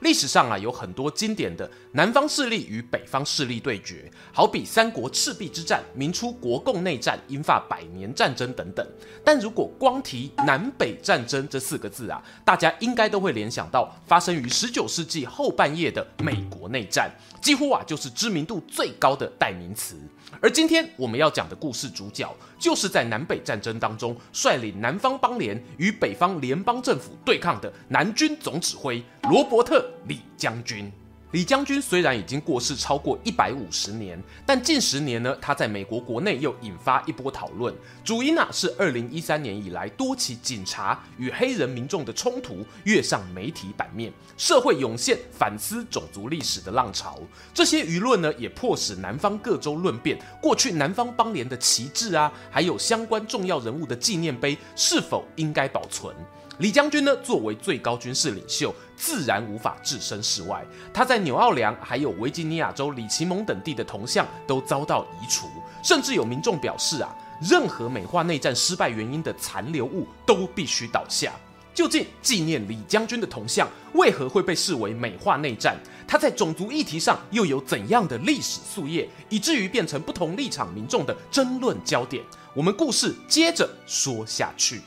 历史上啊，有很多经典的南方势力与北方势力对决，好比三国赤壁之战、明初国共内战、英法百年战争等等。但如果光提南北战争这四个字啊，大家应该都会联想到发生于十九世纪后半叶的美国内战，几乎啊就是知名度最高的代名词。而今天我们要讲的故事主角，就是在南北战争当中率领南方邦联与北方联邦政府对抗的南军总指挥罗伯特·李将军。李将军虽然已经过世超过一百五十年，但近十年呢，他在美国国内又引发一波讨论。主因啊是二零一三年以来多起警察与黑人民众的冲突跃上媒体版面，社会涌现反思种族历史的浪潮。这些舆论呢也迫使南方各州论辩，过去南方邦联的旗帜啊，还有相关重要人物的纪念碑是否应该保存。李将军呢，作为最高军事领袖，自然无法置身事外。他在纽奥良还有维吉尼亚州里奇蒙等地的铜像都遭到移除，甚至有民众表示啊，任何美化内战失败原因的残留物都必须倒下。究竟纪念李将军的铜像为何会被视为美化内战？他在种族议题上又有怎样的历史夙业，以至于变成不同立场民众的争论焦点？我们故事接着说下去。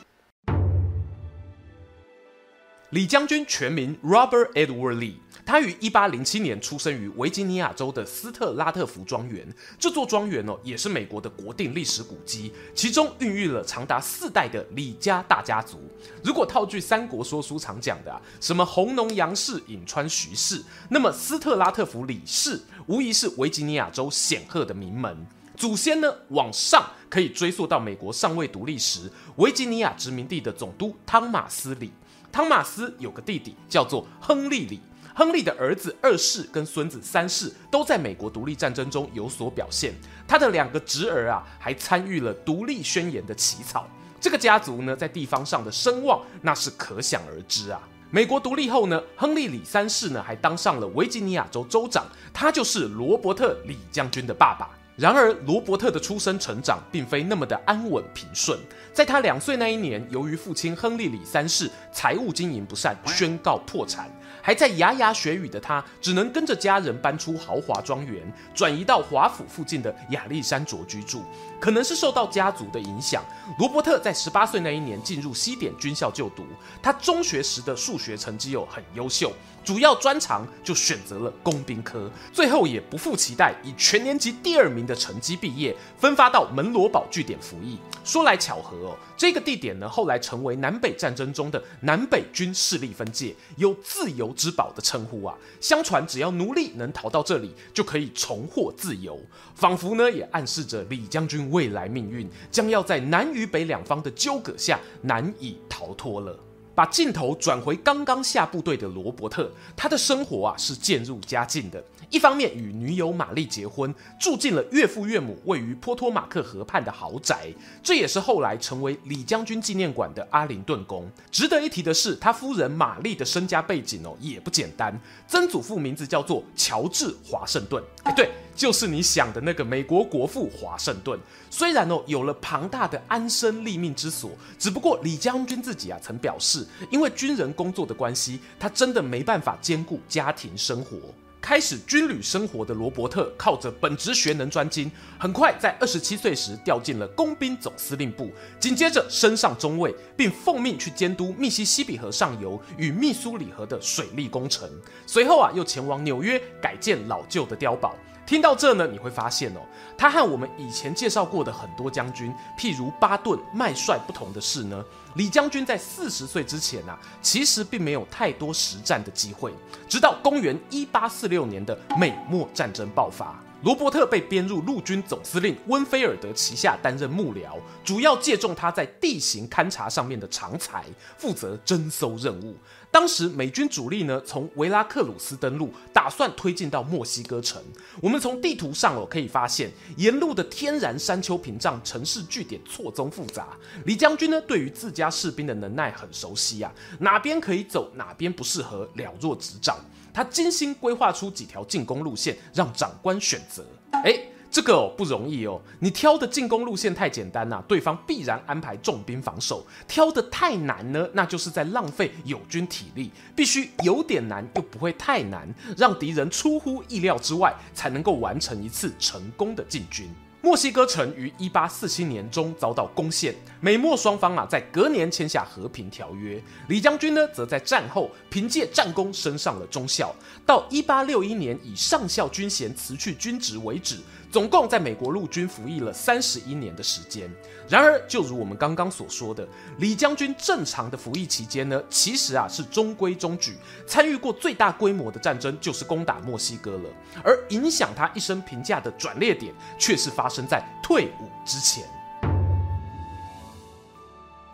李将军全名 Robert Edward Lee，他于一八零七年出生于维吉尼亚州的斯特拉特福庄园。这座庄园哦，也是美国的国定历史古迹，其中孕育了长达四代的李家大家族。如果套句三国说书常讲的啊，什么弘农杨氏、颍川徐氏，那么斯特拉特福李氏无疑是维吉尼亚州显赫的名门。祖先呢，往上可以追溯到美国尚未独立时，维吉尼亚殖民地的总督汤马斯李。汤马斯有个弟弟叫做亨利李，亨利的儿子二世跟孙子三世都在美国独立战争中有所表现。他的两个侄儿啊，还参与了独立宣言的起草。这个家族呢，在地方上的声望那是可想而知啊。美国独立后呢，亨利李三世呢还当上了维吉尼亚州州长，他就是罗伯特李将军的爸爸。然而，罗伯特的出生成长并非那么的安稳平顺。在他两岁那一年，由于父亲亨利李三世财务经营不善，宣告破产。还在牙牙学语的他，只能跟着家人搬出豪华庄园，转移到华府附近的亚历山卓居住。可能是受到家族的影响，罗伯特在十八岁那一年进入西点军校就读。他中学时的数学成绩又很优秀。主要专长就选择了工兵科，最后也不负期待，以全年级第二名的成绩毕业，分发到门罗堡据点服役。说来巧合哦，这个地点呢，后来成为南北战争中的南北军势力分界，有“自由之宝”的称呼啊。相传只要奴隶能逃到这里，就可以重获自由，仿佛呢也暗示着李将军未来命运将要在南与北两方的纠葛下难以逃脱了。把镜头转回刚刚下部队的罗伯特，他的生活啊是渐入佳境的。一方面与女友玛丽结婚，住进了岳父岳母位于波托马克河畔的豪宅，这也是后来成为李将军纪念馆的阿灵顿宫。值得一提的是，他夫人玛丽的身家背景哦也不简单，曾祖父名字叫做乔治华盛顿。哎，对。就是你想的那个美国国父华盛顿，虽然哦有了庞大的安身立命之所，只不过李将军自己啊曾表示，因为军人工作的关系，他真的没办法兼顾家庭生活。开始军旅生活的罗伯特，靠着本职学能专精，很快在二十七岁时调进了工兵总司令部，紧接着升上中尉，并奉命去监督密西西比河上游与密苏里河的水利工程。随后啊，又前往纽约改建老旧的碉堡。听到这呢，你会发现哦，他和我们以前介绍过的很多将军，譬如巴顿、麦帅不同的是呢，李将军在四十岁之前啊，其实并没有太多实战的机会。直到公元一八四六年的美墨战争爆发，罗伯特被编入陆军总司令温菲尔德旗下担任幕僚，主要借重他在地形勘察上面的长才，负责侦搜任务。当时美军主力呢从维拉克鲁斯登陆，打算推进到墨西哥城。我们从地图上哦可以发现，沿路的天然山丘屏障、城市据点错综复杂。李将军呢对于自家士兵的能耐很熟悉啊，哪边可以走，哪边不适合，了若指掌。他精心规划出几条进攻路线，让长官选择。诶这个哦不容易哦，你挑的进攻路线太简单呐、对方必然安排重兵防守；挑的太难呢，那就是在浪费友军体力。必须有点难又不会太难，让敌人出乎意料之外，才能够完成一次成功的进军。墨西哥城于一八四七年中遭到攻陷，美墨双方啊在隔年签下和平条约。李将军呢，则在战后凭借战功升上了中校，到一八六一年以上校军衔辞去军职为止。总共在美国陆军服役了三十一年的时间。然而，就如我们刚刚所说的，李将军正常的服役期间呢，其实啊是中规中矩。参与过最大规模的战争就是攻打墨西哥了。而影响他一生评价的转捩点，却是发生在退伍之前。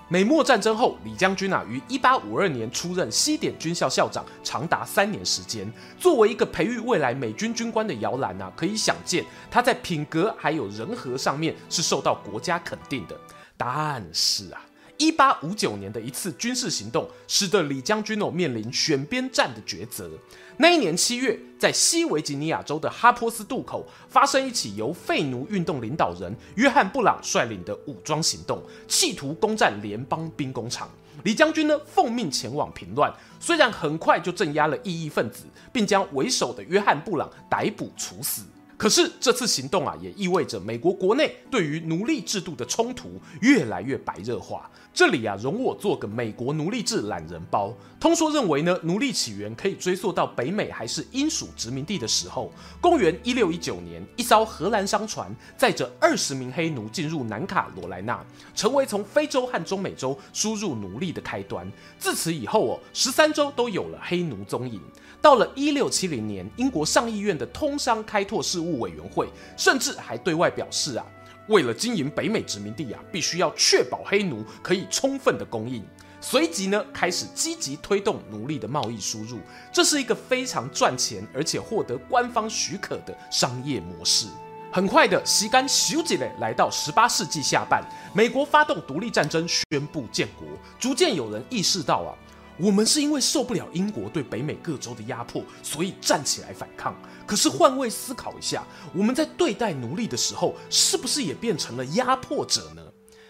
美墨战争后，李将军啊于一八五二年出任西点军校校长，长达三年时间。作为一个培育未来美军军官的摇篮啊，可以想见他在品格还有人和上面是受到国家肯定的。但是啊。一八五九年的一次军事行动，使得李将军哦面临选边站的抉择。那一年七月，在西维吉尼亚州的哈波斯渡口，发生一起由废奴运动领导人约翰布朗率领的武装行动，企图攻占联邦兵工厂。李将军呢奉命前往平乱，虽然很快就镇压了异议分子，并将为首的约翰布朗逮捕处死。可是这次行动啊，也意味着美国国内对于奴隶制度的冲突越来越白热化。这里啊，容我做个美国奴隶制懒人包。通说认为呢，奴隶起源可以追溯到北美还是英属殖民地的时候。公元一六一九年，一艘荷兰商船载着二十名黑奴进入南卡罗来纳，成为从非洲和中美洲输入奴隶的开端。自此以后哦，十三州都有了黑奴踪影。到了一六七零年，英国上议院的通商开拓事务委员会甚至还对外表示啊，为了经营北美殖民地啊，必须要确保黑奴可以充分的供应。随即呢，开始积极推动奴隶的贸易输入，这是一个非常赚钱而且获得官方许可的商业模式。很快的，时间咻一下来到十八世纪下半，美国发动独立战争，宣布建国，逐渐有人意识到啊。我们是因为受不了英国对北美各州的压迫，所以站起来反抗。可是换位思考一下，我们在对待奴隶的时候，是不是也变成了压迫者呢？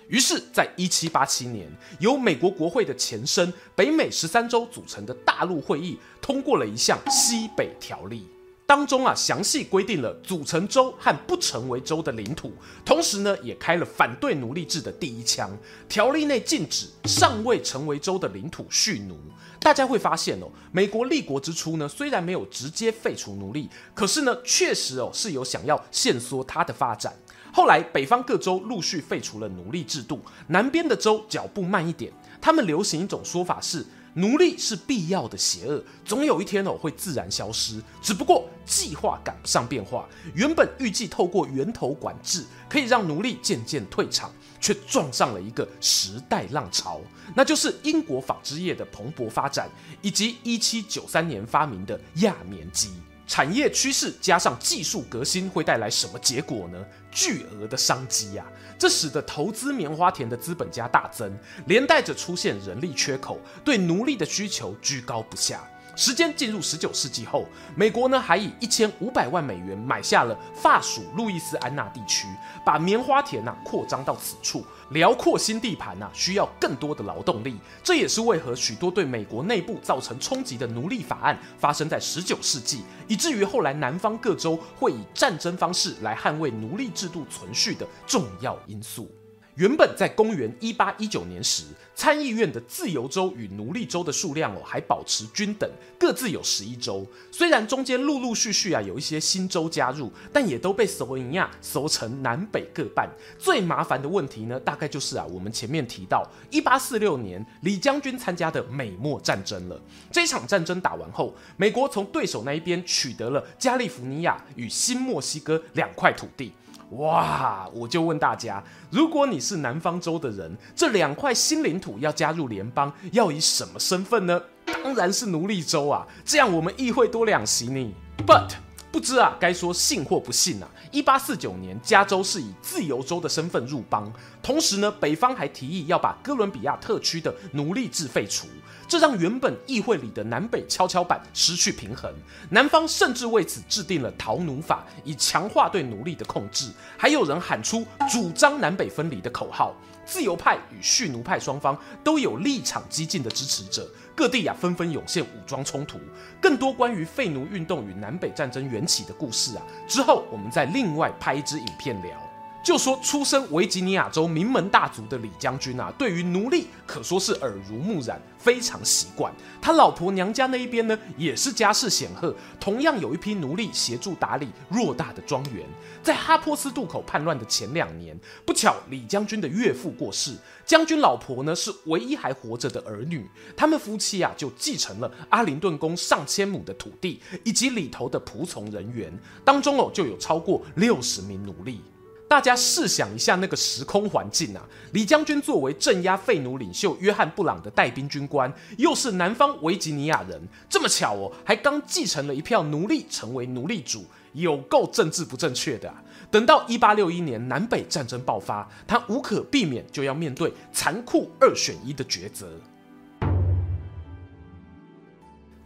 于是，在一七八七年，由美国国会的前身北美十三州组成的大陆会议，通过了一项西北条例。当中啊，详细规定了组成州和不成为州的领土，同时呢，也开了反对奴隶制的第一枪。条例内禁止尚未成为州的领土蓄奴。大家会发现哦，美国立国之初呢，虽然没有直接废除奴隶，可是呢，确实哦是有想要限缩它的发展。后来北方各州陆续废除了奴隶制度，南边的州脚步慢一点，他们流行一种说法是。奴隶是必要的邪恶，总有一天哦会自然消失。只不过计划赶不上变化，原本预计透过源头管制可以让奴隶渐渐退场，却撞上了一个时代浪潮，那就是英国纺织业的蓬勃发展，以及一七九三年发明的亚棉机。产业趋势加上技术革新会带来什么结果呢？巨额的商机呀！这使得投资棉花田的资本家大增，连带着出现人力缺口，对奴隶的需求居高不下。时间进入十九世纪后，美国呢还以一千五百万美元买下了法属路易斯安那地区，把棉花田呐扩张到此处。辽阔新地盘呐需要更多的劳动力，这也是为何许多对美国内部造成冲击的奴隶法案发生在十九世纪，以至于后来南方各州会以战争方式来捍卫奴隶制度存续的重要因素。原本在公元一八一九年时，参议院的自由州与奴隶州的数量哦还保持均等，各自有十一州。虽然中间陆陆续续啊有一些新州加入，但也都被索维尼亚收成南北各半。最麻烦的问题呢，大概就是啊我们前面提到一八四六年李将军参加的美墨战争了。这场战争打完后，美国从对手那一边取得了加利福尼亚与新墨西哥两块土地。哇！我就问大家，如果你是南方州的人，这两块新领土要加入联邦，要以什么身份呢？当然是奴隶州啊，这样我们议会多两席呢。But 不知啊，该说信或不信啊。一八四九年，加州是以自由州的身份入邦，同时呢，北方还提议要把哥伦比亚特区的奴隶制废除，这让原本议会里的南北跷跷板失去平衡。南方甚至为此制定了逃奴法，以强化对奴隶的控制。还有人喊出主张南北分离的口号。自由派与蓄奴派双方都有立场激进的支持者，各地啊纷纷涌现武装冲突。更多关于废奴运动与南北战争缘起的故事啊，之后我们再另外拍一支影片聊。就说出身维吉尼亚州名门大族的李将军啊，对于奴隶可说是耳濡目染，非常习惯。他老婆娘家那一边呢，也是家世显赫，同样有一批奴隶协助打理偌大的庄园。在哈波斯渡口叛乱的前两年，不巧李将军的岳父过世，将军老婆呢是唯一还活着的儿女，他们夫妻啊就继承了阿灵顿宫上千亩的土地以及里头的仆从人员，当中哦就有超过六十名奴隶。大家试想一下那个时空环境啊！李将军作为镇压废奴领袖约翰·布朗的带兵军官，又是南方维吉尼亚人，这么巧哦，还刚继承了一票奴隶，成为奴隶主，有够政治不正确的！等到一八六一年南北战争爆发，他无可避免就要面对残酷二选一的抉择。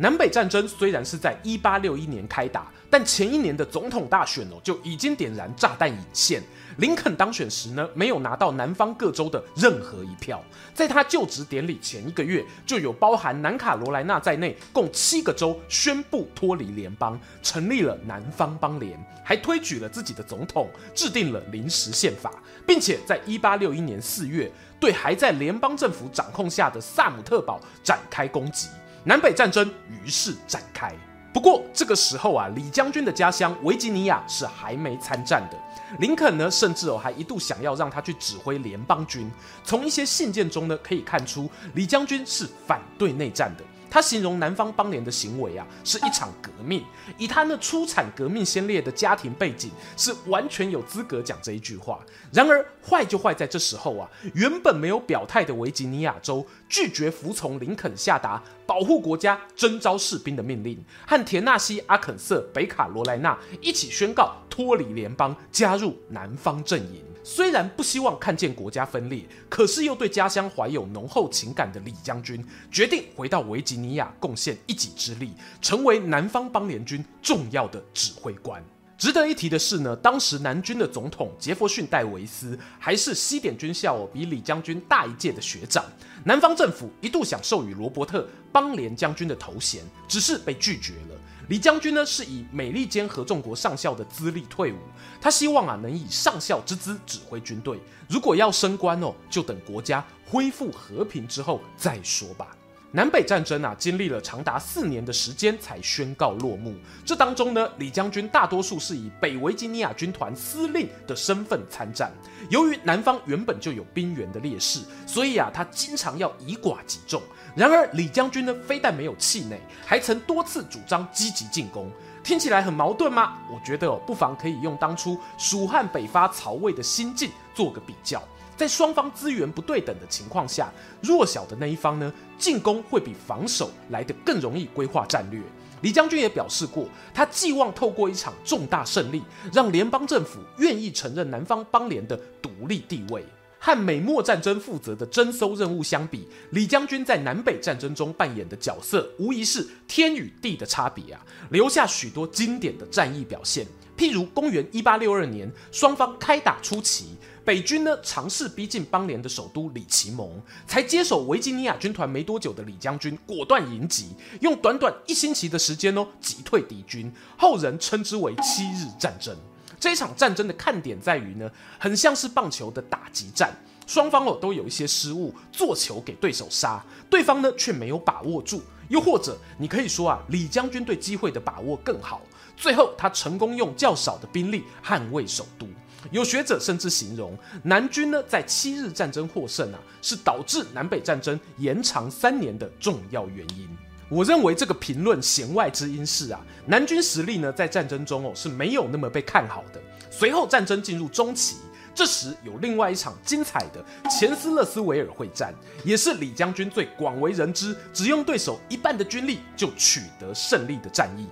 南北战争虽然是在一八六一年开打，但前一年的总统大选哦就已经点燃炸弹引线。林肯当选时呢，没有拿到南方各州的任何一票。在他就职典礼前一个月，就有包含南卡罗来纳在内共七个州宣布脱离联邦，成立了南方邦联，还推举了自己的总统，制定了临时宪法，并且在一八六一年四月，对还在联邦政府掌控下的萨姆特堡展开攻击。南北战争于是展开。不过这个时候啊，李将军的家乡维吉尼亚是还没参战的。林肯呢，甚至哦还一度想要让他去指挥联邦军。从一些信件中呢，可以看出李将军是反对内战的。他形容南方邦联的行为啊，是一场革命。以他那出产革命先烈的家庭背景，是完全有资格讲这一句话。然而坏就坏在这时候啊，原本没有表态的维吉尼亚州拒绝服从林肯下达保护国家、征召士兵的命令，和田纳西、阿肯色、北卡罗来纳一起宣告脱离联邦，加入南方阵营。虽然不希望看见国家分裂，可是又对家乡怀有浓厚情感的李将军，决定回到维吉尼亚贡献一己之力，成为南方邦联军重要的指挥官。值得一提的是呢，当时南军的总统杰佛逊戴维斯还是西点军校比李将军大一届的学长。南方政府一度想授予罗伯特邦联将军的头衔，只是被拒绝了。李将军呢，是以美利坚合众国上校的资历退伍，他希望啊能以上校之资指挥军队。如果要升官哦，就等国家恢复和平之后再说吧。南北战争啊，经历了长达四年的时间才宣告落幕。这当中呢，李将军大多数是以北维吉尼亚军团司令的身份参战。由于南方原本就有兵源的劣势，所以啊，他经常要以寡击众。然而，李将军呢，非但没有气馁，还曾多次主张积极进攻。听起来很矛盾吗？我觉得，不妨可以用当初蜀汉北伐曹魏的心境做个比较。在双方资源不对等的情况下，弱小的那一方呢，进攻会比防守来得更容易规划战略。李将军也表示过，他寄望透过一场重大胜利，让联邦政府愿意承认南方邦联的独立地位。和美墨战争负责的侦搜任务相比，李将军在南北战争中扮演的角色，无疑是天与地的差别啊！留下许多经典的战役表现，譬如公元一八六二年，双方开打初期，北军呢尝试逼近邦联的首都里奇蒙，才接手维吉尼亚军团没多久的李将军果断迎击，用短短一星期的时间哦击退敌军，后人称之为七日战争。这场战争的看点在于呢，很像是棒球的打击战，双方哦都有一些失误，做球给对手杀，对方呢却没有把握住，又或者你可以说啊，李将军对机会的把握更好，最后他成功用较少的兵力捍卫首都。有学者甚至形容南军呢在七日战争获胜啊，是导致南北战争延长三年的重要原因。我认为这个评论弦外之音是啊，南军实力呢在战争中哦是没有那么被看好的。随后战争进入中期，这时有另外一场精彩的钱斯勒斯维尔会战，也是李将军最广为人知，只用对手一半的军力就取得胜利的战役。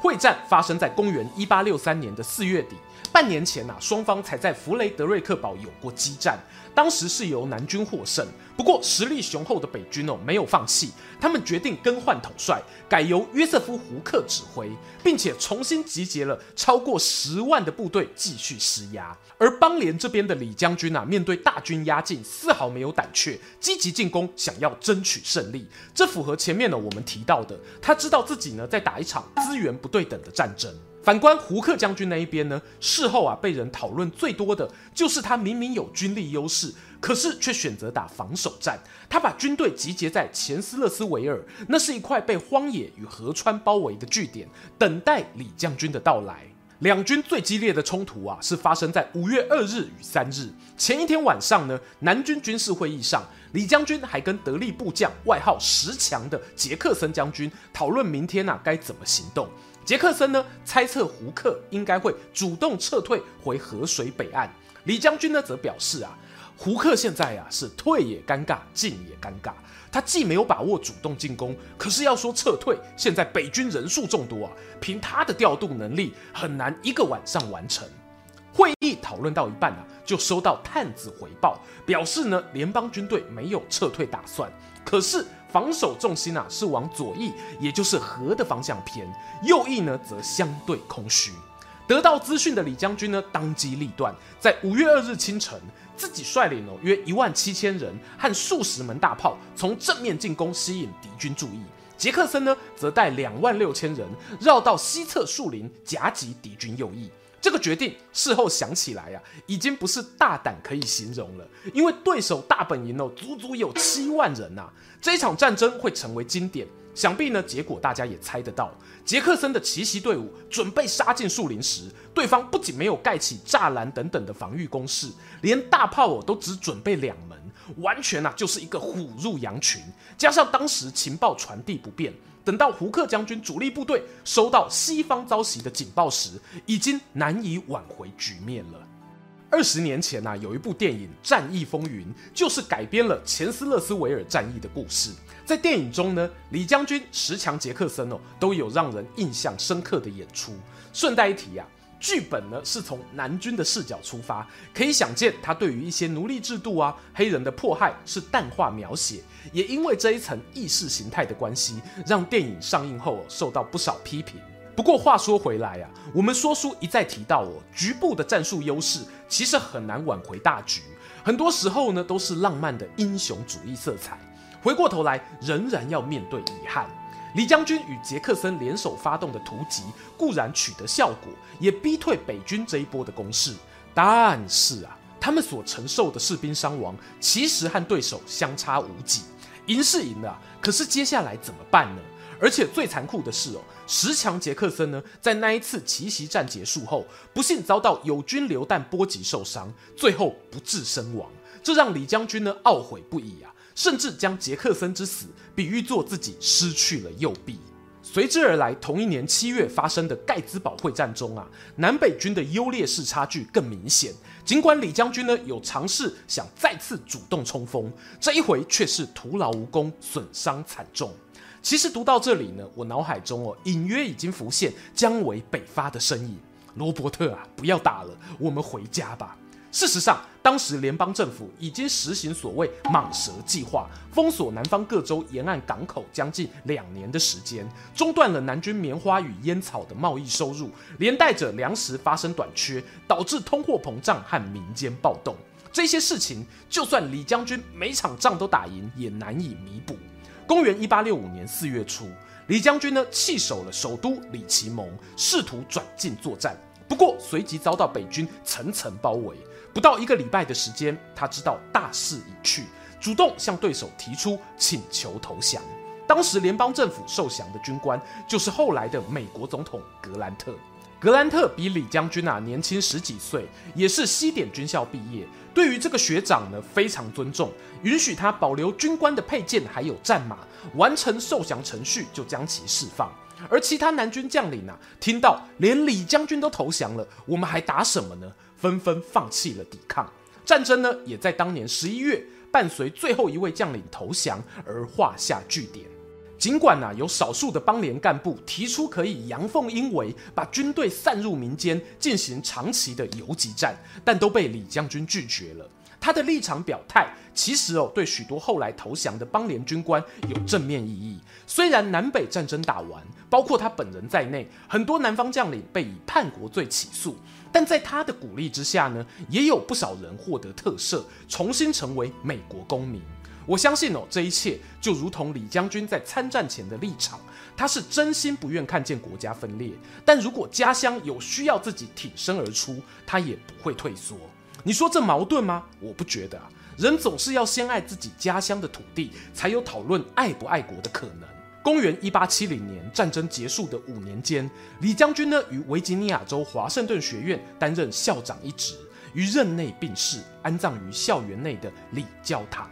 会战发生在公元一八六三年的四月底，半年前呐，双方才在弗雷德瑞克堡有过激战，当时是由南军获胜。不过实力雄厚的北军哦没有放弃，他们决定更换统帅，改由约瑟夫·胡克指挥，并且重新集结了超过十万的部队继续施压。而邦联这边的李将军啊，面对大军压境，丝毫没有胆怯，积极进攻，想要争取胜利。这符合前面呢我们提到的，他知道自己呢在打一场资源不对等的战争。反观胡克将军那一边呢，事后啊被人讨论最多的就是他明明有军力优势。可是却选择打防守战，他把军队集结在前斯勒斯维尔，那是一块被荒野与河川包围的据点，等待李将军的到来。两军最激烈的冲突啊，是发生在五月二日与三日。前一天晚上呢，南军军事会议上，李将军还跟得力部将外号十强的杰克森将军讨论明天啊该怎么行动。杰克森呢猜测胡克应该会主动撤退回河水北岸，李将军呢则表示啊。胡克现在呀、啊、是退也尴尬，进也尴尬。他既没有把握主动进攻，可是要说撤退，现在北军人数众多啊，凭他的调度能力，很难一个晚上完成。会议讨论到一半啊，就收到探子回报，表示呢联邦军队没有撤退打算，可是防守重心啊是往左翼，也就是河的方向偏，右翼呢则相对空虚。得到资讯的李将军呢，当机立断，在五月二日清晨，自己率领了约一万七千人和数十门大炮，从正面进攻，吸引敌军注意。杰克森呢，则带两万六千人绕到西侧树林，夹击敌军右翼。这个决定事后想起来啊，已经不是大胆可以形容了，因为对手大本营哦，足足有七万人呐、这一场战争会成为经典。想必呢，结果大家也猜得到。杰克森的奇袭队伍准备杀进树林时，对方不仅没有盖起栅栏等等的防御工事，连大炮哦都只准备两门，完全啊就是一个虎入羊群。加上当时情报传递不便，等到胡克将军主力部队收到西方遭袭的警报时，已经难以挽回局面了。二十年前啊，有一部电影《战役风云》，就是改编了前斯勒斯维尔战役的故事。在电影中呢，李将军、十强杰克森哦，都有让人印象深刻的演出。顺带一提啊，剧本呢是从南军的视角出发，可以想见他对于一些奴隶制度啊、黑人的迫害是淡化描写。也因为这一层意识形态的关系，让电影上映后受到不少批评。不过话说回来啊，我们说书一再提到哦，局部的战术优势其实很难挽回大局，很多时候呢都是浪漫的英雄主义色彩。回过头来，仍然要面对遗憾。李将军与杰克森联手发动的突击固然取得效果，也逼退北军这一波的攻势。但是啊，他们所承受的士兵伤亡其实和对手相差无几。赢是赢了，可是接下来怎么办呢？而且最残酷的是哦，十强杰克森呢，在那一次奇袭战结束后，不幸遭到友军榴弹波及受伤，最后不治身亡。这让李将军呢懊悔不已啊。甚至将杰克森之死比喻作自己失去了右臂。随之而来，同一年七月发生的盖兹堡会战中啊，南北军的优劣势差距更明显。尽管李将军呢有尝试想再次主动冲锋，这一回却是徒劳无功，损伤惨重。其实读到这里呢，我脑海中哦隐约已经浮现姜维北伐的身影。罗伯特啊，不要打了，我们回家吧。事实上，当时联邦政府已经实行所谓“蟒蛇计划”，封锁南方各州沿岸港口将近两年的时间，中断了南军棉花与烟草的贸易收入，连带着粮食发生短缺，导致通货膨胀和民间暴动。这些事情，就算李将军每场仗都打赢，也难以弥补。公元一八六五年四月初，李将军呢弃守了首都里奇蒙，试图转进作战，不过随即遭到北军层层包围。不到一个礼拜的时间，他知道大势已去，主动向对手提出请求投降。当时联邦政府受降的军官就是后来的美国总统格兰特。格兰特比李将军啊年轻十几岁，也是西点军校毕业。对于这个学长呢，非常尊重，允许他保留军官的配件还有战马，完成受降程序就将其释放。而其他南军将领啊，听到连李将军都投降了，我们还打什么呢？纷纷放弃了抵抗。战争呢，也在当年十一月，伴随最后一位将领投降而画下句点。尽管啊，有少数的邦联干部提出可以阳奉阴违，把军队散入民间进行长期的游击战，但都被李将军拒绝了。他的立场表态，其实哦，对许多后来投降的邦联军官有正面意义。虽然南北战争打完，包括他本人在内，很多南方将领被以叛国罪起诉，但在他的鼓励之下呢，也有不少人获得特赦，重新成为美国公民。我相信哦，这一切就如同李将军在参战前的立场，他是真心不愿看见国家分裂，但如果家乡有需要自己挺身而出，他也不会退缩。你说这矛盾吗？我不觉得啊。人总是要先爱自己家乡的土地，才有讨论爱不爱国的可能。公元一八七零年战争结束的五年间，李将军呢于维吉尼亚州华盛顿学院担任校长一职，于任内病逝，安葬于校园内的李教堂。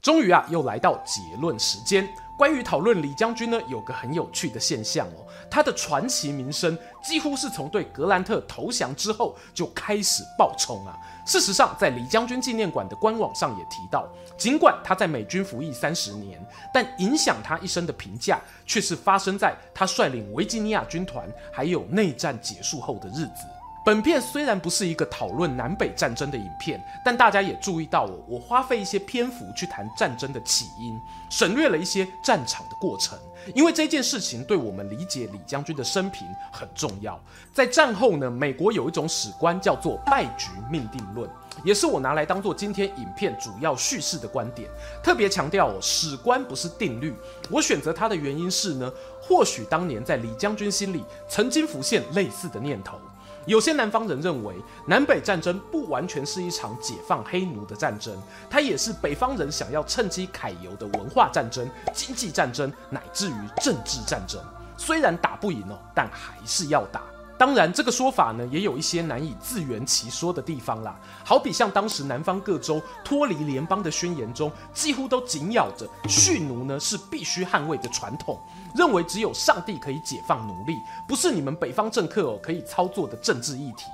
终于啊，又来到结论时间。关于讨论李将军呢，有个很有趣的现象哦，他的传奇名声几乎是从对格兰特投降之后就开始爆冲啊。事实上，在李将军纪念馆的官网上也提到，尽管他在美军服役三十年，但影响他一生的评价却是发生在他率领维吉尼亚军团还有内战结束后的日子。本片虽然不是一个讨论南北战争的影片，但大家也注意到了，我花费一些篇幅去谈战争的起因，省略了一些战场的过程，因为这件事情对我们理解李将军的生平很重要。在战后呢，美国有一种史观叫做败局命定论，也是我拿来当做今天影片主要叙事的观点。特别强调哦，史观不是定律。我选择它的原因是呢，或许当年在李将军心里曾经浮现类似的念头。有些南方人认为，南北战争不完全是一场解放黑奴的战争，它也是北方人想要趁机揩油的文化战争、经济战争，乃至于政治战争。虽然打不赢哦，但还是要打。当然，这个说法呢，也有一些难以自圆其说的地方啦。好比像当时南方各州脱离联邦的宣言中，几乎都紧咬着蓄奴呢是必须捍卫的传统，认为只有上帝可以解放奴隶，不是你们北方政客哦可以操作的政治议题。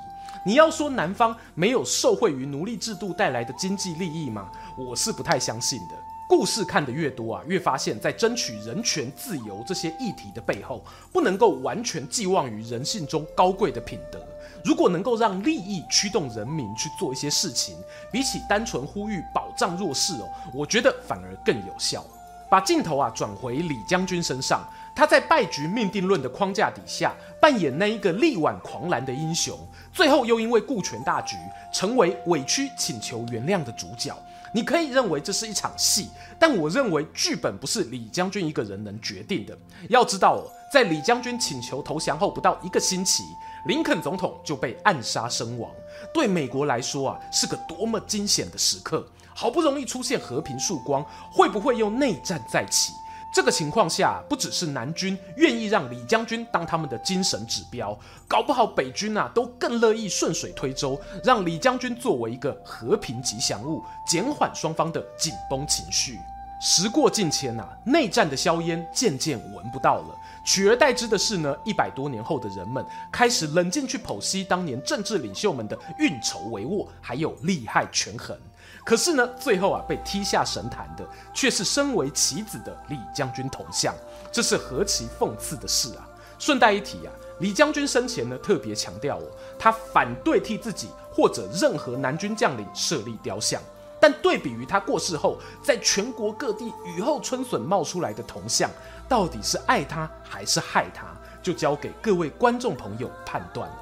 你要说南方没有受惠于奴隶制度带来的经济利益吗？我是不太相信的。故事看得越多啊，越发现，在争取人权、自由这些议题的背后，不能够完全寄望于人性中高贵的品德。如果能够让利益驱动人民去做一些事情，比起单纯呼吁保障弱势哦，我觉得反而更有效。把镜头啊转回李将军身上，他在败局命定论的框架底下扮演那一个力挽狂澜的英雄，最后又因为顾全大局，成为委屈请求原谅的主角。你可以认为这是一场戏，但我认为剧本不是李将军一个人能决定的。要知道哦，在李将军请求投降后不到一个星期，林肯总统就被暗杀身亡。对美国来说啊，是个多么惊险的时刻！好不容易出现和平曙光，会不会又内战再起？这个情况下，不只是南军愿意让李将军当他们的精神指标，搞不好北军啊都更乐意顺水推舟，让李将军作为一个和平吉祥物，减缓双方的紧绷情绪。时过境迁呐，内战的硝烟渐渐闻不到了，取而代之的是呢，一百多年后的人们开始冷静去剖析当年政治领袖们的运筹帷幄，还有利害权衡。可是呢，最后啊，被踢下神坛的却是身为棋子的李将军铜像，这是何其讽刺的事啊！顺带一提啊，李将军生前呢特别强调哦，他反对替自己或者任何南军将领设立雕像。但对比于他过世后，在全国各地雨后春笋冒出来的铜像，到底是爱他还是害他，就交给各位观众朋友判断了。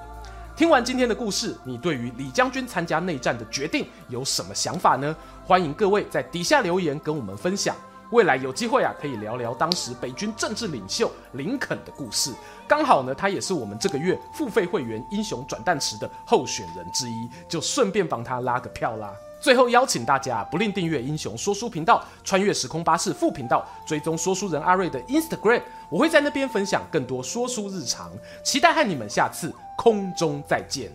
听完今天的故事，你对于李将军参加内战的决定有什么想法呢？欢迎各位在底下留言跟我们分享。未来有机会啊，可以聊聊当时北军政治领袖林肯的故事。刚好呢，他也是我们这个月付费会员英雄转蛋池的候选人之一，就顺便帮他拉个票啦。最后邀请大家不吝订阅英雄说书频道、穿越时空巴士副频道，追踪说书人阿瑞的 Instagram，我会在那边分享更多说书日常，期待和你们下次空中再见。